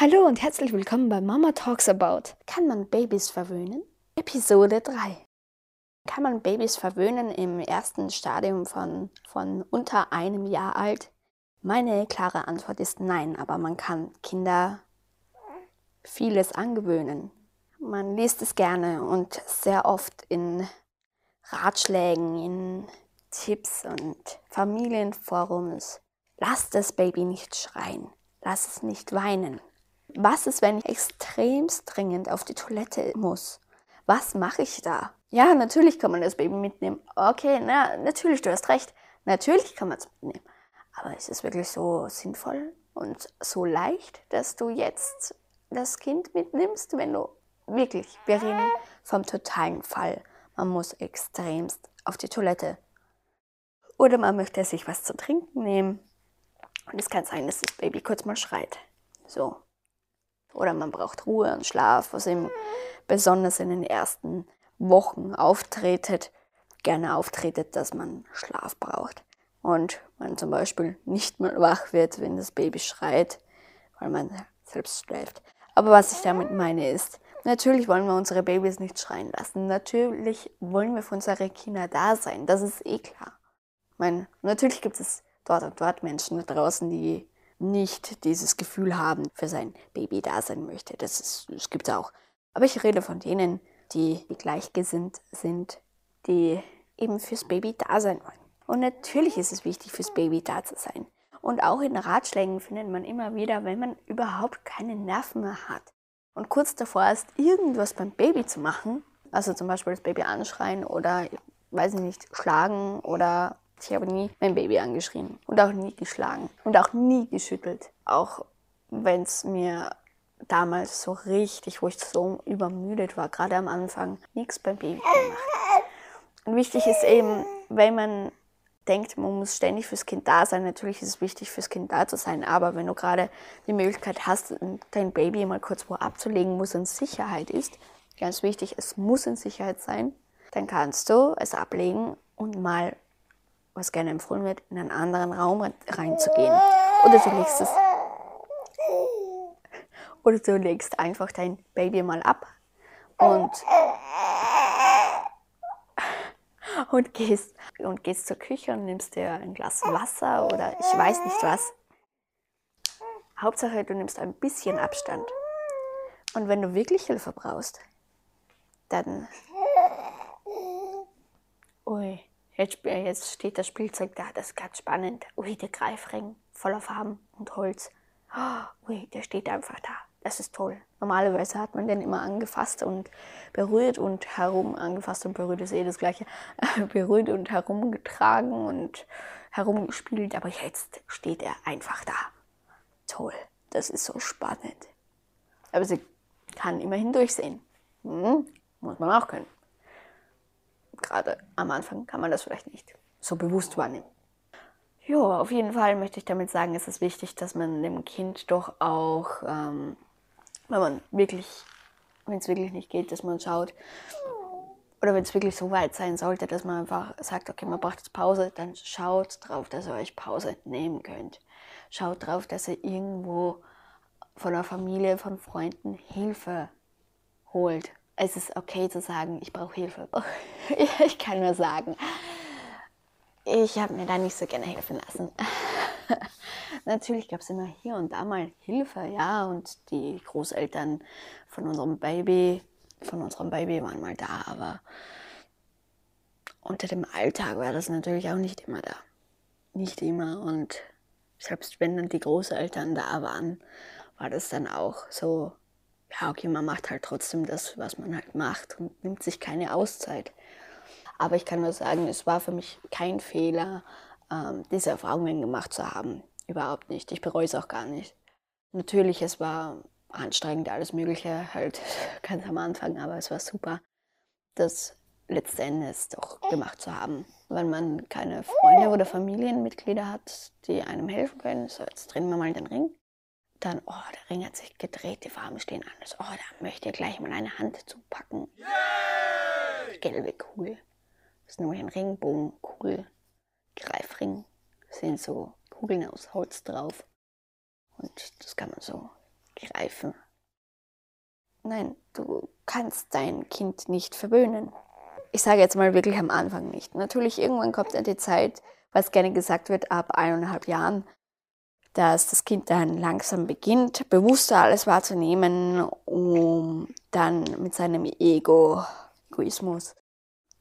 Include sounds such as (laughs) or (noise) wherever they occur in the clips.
Hallo und herzlich willkommen bei Mama Talks About. Kann man Babys verwöhnen? Episode 3. Kann man Babys verwöhnen im ersten Stadium von, von unter einem Jahr alt? Meine klare Antwort ist nein, aber man kann Kinder vieles angewöhnen. Man liest es gerne und sehr oft in Ratschlägen, in Tipps und Familienforums. Lass das Baby nicht schreien. Lass es nicht weinen. Was ist, wenn ich extremst dringend auf die Toilette muss? Was mache ich da? Ja, natürlich kann man das Baby mitnehmen. Okay, na, natürlich, du hast recht. Natürlich kann man es mitnehmen. Aber ist es wirklich so sinnvoll und so leicht, dass du jetzt das Kind mitnimmst, wenn du wirklich, wir reden vom totalen Fall. Man muss extremst auf die Toilette. Oder man möchte sich was zu trinken nehmen. Und es kann sein, dass das Baby kurz mal schreit. So. Oder man braucht Ruhe und Schlaf, was eben besonders in den ersten Wochen auftretet, gerne auftretet, dass man Schlaf braucht. Und man zum Beispiel nicht mal wach wird, wenn das Baby schreit, weil man selbst schläft. Aber was ich damit meine ist, natürlich wollen wir unsere Babys nicht schreien lassen. Natürlich wollen wir für unsere Kinder da sein. Das ist eh klar. Ich meine, natürlich gibt es dort und dort Menschen da draußen, die nicht dieses Gefühl haben, für sein Baby da sein möchte. Das, das gibt es auch. Aber ich rede von denen, die, die gleichgesinnt sind, die eben fürs Baby da sein wollen. Und natürlich ist es wichtig, fürs Baby da zu sein. Und auch in Ratschlägen findet man immer wieder, wenn man überhaupt keine Nerven mehr hat und kurz davor ist, irgendwas beim Baby zu machen, also zum Beispiel das Baby anschreien oder, weiß ich nicht, schlagen oder ich habe nie mein Baby angeschrien und auch nie geschlagen und auch nie geschüttelt. Auch wenn es mir damals so richtig, wo ich so übermüdet war, gerade am Anfang, nichts beim Baby gemacht. Und wichtig ist eben, wenn man denkt, man muss ständig fürs Kind da sein, natürlich ist es wichtig, fürs Kind da zu sein, aber wenn du gerade die Möglichkeit hast, dein Baby mal kurz wo abzulegen, wo es in Sicherheit ist, ganz wichtig, es muss in Sicherheit sein, dann kannst du es ablegen und mal was gerne empfohlen wird, in einen anderen Raum reinzugehen. Oder du legst es. Oder du legst einfach dein Baby mal ab und, und, gehst, und gehst zur Küche und nimmst dir ein Glas Wasser oder ich weiß nicht was. Hauptsache, du nimmst ein bisschen Abstand. Und wenn du wirklich Hilfe brauchst, dann. Ui. Jetzt, jetzt steht das Spielzeug da, das ist ganz spannend. Ui, der Greifring voller Farben und Holz. (gasps) Ui, der steht einfach da. Das ist toll. Normalerweise hat man den immer angefasst und berührt und herum, angefasst und berührt ist eh das gleiche, (laughs) berührt und herumgetragen und herumgespielt, aber jetzt steht er einfach da. Toll, das ist so spannend. Aber sie kann immerhin durchsehen. Hm, muss man auch können gerade am Anfang kann man das vielleicht nicht so bewusst wahrnehmen. Ja, auf jeden Fall möchte ich damit sagen, es ist wichtig, dass man dem Kind doch auch, ähm, wenn man wirklich, wenn es wirklich nicht geht, dass man schaut, oder wenn es wirklich so weit sein sollte, dass man einfach sagt, okay, man braucht jetzt Pause, dann schaut drauf, dass ihr euch Pause nehmen könnt. Schaut drauf, dass ihr irgendwo von der Familie, von Freunden Hilfe holt es ist okay zu sagen, ich brauche Hilfe. (laughs) Ich kann nur sagen, ich habe mir da nicht so gerne helfen lassen. (laughs) Natürlich gab es immer hier und da mal Hilfe, ja, und die Großeltern von unserem Baby, von unserem Baby waren mal da, aber unter dem Alltag war das natürlich auch nicht immer da. Nicht immer und selbst wenn dann die Großeltern da waren, war das dann auch so ja, okay, man macht halt trotzdem das, was man halt macht und nimmt sich keine Auszeit. Aber ich kann nur sagen, es war für mich kein Fehler, ähm, diese Erfahrungen gemacht zu haben. Überhaupt nicht. Ich bereue es auch gar nicht. Natürlich, es war anstrengend, alles Mögliche, halt (laughs) ganz am Anfang, aber es war super, das letztendlich doch gemacht zu haben. Wenn man keine Freunde oder Familienmitglieder hat, die einem helfen können, so jetzt drehen wir mal den Ring, dann, oh, der Ring hat sich gedreht, die Farben stehen anders. Oh, da möchte ich gleich mal eine Hand zupacken. Yay! Gelbe Kugel. Das ist nämlich ein Regenbogenkugel. Greifring. Das sind so Kugeln aus Holz drauf. Und das kann man so greifen. Nein, du kannst dein Kind nicht verwöhnen. Ich sage jetzt mal wirklich am Anfang nicht. Natürlich, irgendwann kommt dann die Zeit, was gerne gesagt wird, ab eineinhalb Jahren, dass das Kind dann langsam beginnt, bewusster alles wahrzunehmen, um dann mit seinem Ego, Egoismus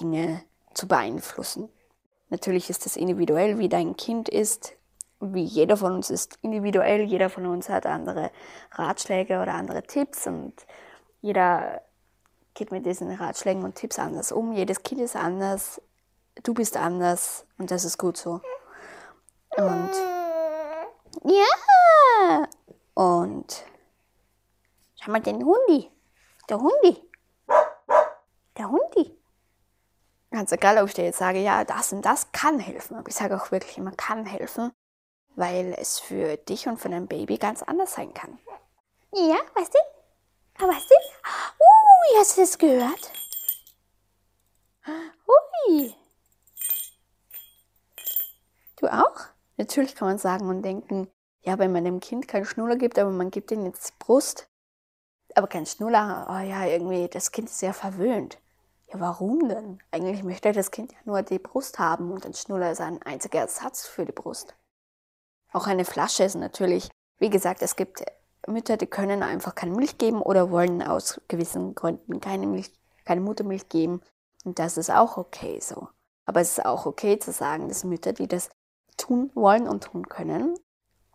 Dinge zu beeinflussen. Natürlich ist das individuell, wie dein Kind ist, wie jeder von uns ist individuell, jeder von uns hat andere Ratschläge oder andere Tipps und jeder geht mit diesen Ratschlägen und Tipps anders um. Jedes Kind ist anders, du bist anders und das ist gut so. Und ja, und schau mal den Hundi, der Hundi, der Hundi. Ganz egal, ob ich dir jetzt sage, ja, das und das kann helfen. Aber ich sage auch wirklich immer, kann helfen, weil es für dich und für dein Baby ganz anders sein kann. Ja, weißt du? Aber weißt du? Uh, hast du das gehört? Ui. Du auch? Natürlich kann man sagen und denken, ja, wenn man dem Kind keinen Schnuller gibt, aber man gibt ihm jetzt Brust, aber kein Schnuller, oh ja, irgendwie, das Kind ist sehr verwöhnt. Ja, warum denn? Eigentlich möchte das Kind ja nur die Brust haben und ein Schnuller ist ein einziger Ersatz für die Brust. Auch eine Flasche ist natürlich, wie gesagt, es gibt Mütter, die können einfach keine Milch geben oder wollen aus gewissen Gründen keine Milch, keine Muttermilch geben. Und das ist auch okay so. Aber es ist auch okay zu sagen, dass Mütter, die das tun wollen und tun können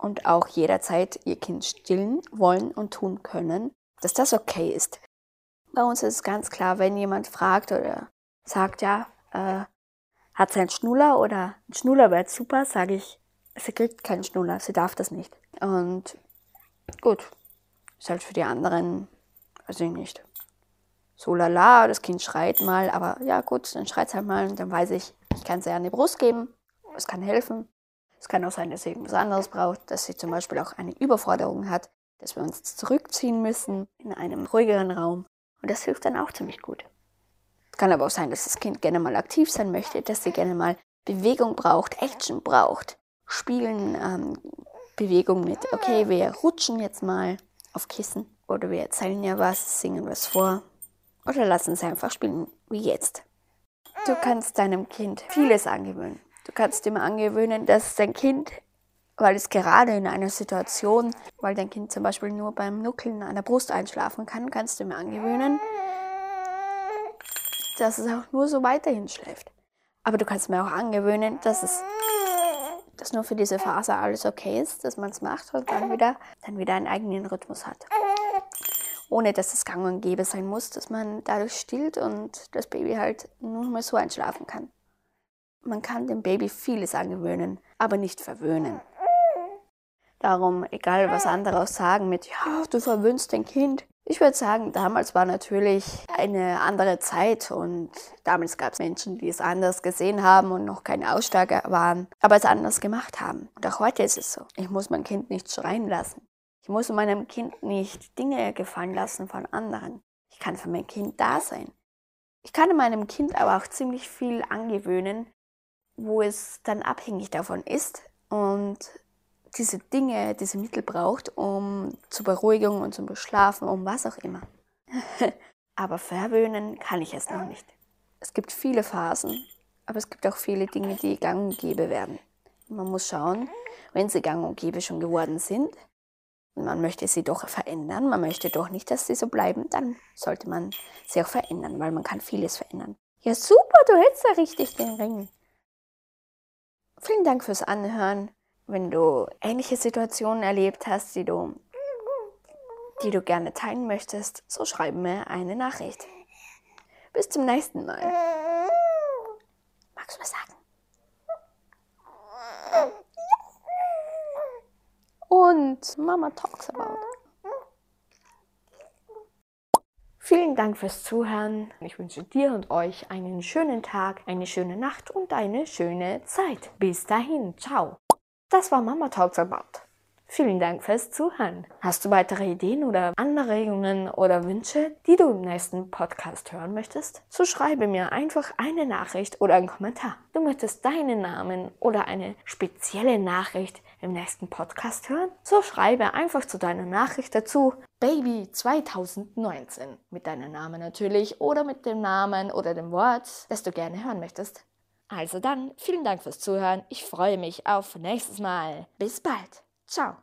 und auch jederzeit ihr Kind stillen wollen und tun können, dass das okay ist. Bei uns ist es ganz klar, wenn jemand fragt oder sagt, ja, äh, hat sie einen Schnuller oder ein Schnuller wäre super, sage ich, sie kriegt keinen Schnuller, sie darf das nicht. Und gut, ist halt für die anderen, ich nicht, so lala, das Kind schreit mal, aber ja gut, dann schreit es halt mal und dann weiß ich, ich kann sie an die Brust geben, es kann helfen. Es kann auch sein, dass sie irgendwas anderes braucht, dass sie zum Beispiel auch eine Überforderung hat, dass wir uns zurückziehen müssen in einem ruhigeren Raum und das hilft dann auch ziemlich gut. Es kann aber auch sein, dass das Kind gerne mal aktiv sein möchte, dass sie gerne mal Bewegung braucht, Action braucht, Spielen, ähm, Bewegung mit, okay, wir rutschen jetzt mal auf Kissen oder wir erzählen ja was, singen was vor oder lassen sie einfach spielen, wie jetzt. Du kannst deinem Kind vieles angewöhnen. Du kannst ihm angewöhnen, dass dein Kind weil es gerade in einer Situation, weil dein Kind zum Beispiel nur beim Nuckeln an der Brust einschlafen kann, kannst du mir angewöhnen, dass es auch nur so weiterhin schläft. Aber du kannst mir auch angewöhnen, dass es dass nur für diese Phase alles okay ist, dass man es macht und dann wieder, dann wieder einen eigenen Rhythmus hat. Ohne dass es gang und gäbe sein muss, dass man dadurch stillt und das Baby halt nur mal so einschlafen kann. Man kann dem Baby vieles angewöhnen, aber nicht verwöhnen. Darum, egal was andere sagen mit, ja, du verwöhnst dein Kind. Ich würde sagen, damals war natürlich eine andere Zeit und damals gab es Menschen, die es anders gesehen haben und noch keine Aussteiger waren, aber es anders gemacht haben. Und auch heute ist es so. Ich muss mein Kind nicht schreien lassen. Ich muss meinem Kind nicht Dinge gefallen lassen von anderen. Ich kann für mein Kind da sein. Ich kann meinem Kind aber auch ziemlich viel angewöhnen, wo es dann abhängig davon ist und diese Dinge, diese Mittel braucht, um zur Beruhigung und zum Beschlafen, um was auch immer. (laughs) aber verwöhnen kann ich es noch nicht. Es gibt viele Phasen, aber es gibt auch viele Dinge, die gang und gäbe werden. Man muss schauen, wenn sie gang und gäbe schon geworden sind, man möchte sie doch verändern, man möchte doch nicht, dass sie so bleiben, dann sollte man sie auch verändern, weil man kann vieles verändern. Ja, super, du hältst ja richtig den Ring. Vielen Dank fürs Anhören wenn du ähnliche Situationen erlebt hast, die du, die du gerne teilen möchtest, so schreib mir eine Nachricht. Bis zum nächsten Mal. Magst du was sagen? Und Mama talks about. Vielen Dank fürs Zuhören. Ich wünsche dir und euch einen schönen Tag, eine schöne Nacht und eine schöne Zeit. Bis dahin, ciao. Das war Mama Talks About. Vielen Dank fürs Zuhören. Hast du weitere Ideen oder Anregungen oder Wünsche, die du im nächsten Podcast hören möchtest? So schreibe mir einfach eine Nachricht oder einen Kommentar. Du möchtest deinen Namen oder eine spezielle Nachricht im nächsten Podcast hören? So schreibe einfach zu deiner Nachricht dazu Baby 2019 mit deinem Namen natürlich oder mit dem Namen oder dem Wort, das du gerne hören möchtest. Also dann, vielen Dank fürs Zuhören. Ich freue mich auf nächstes Mal. Bis bald. Ciao.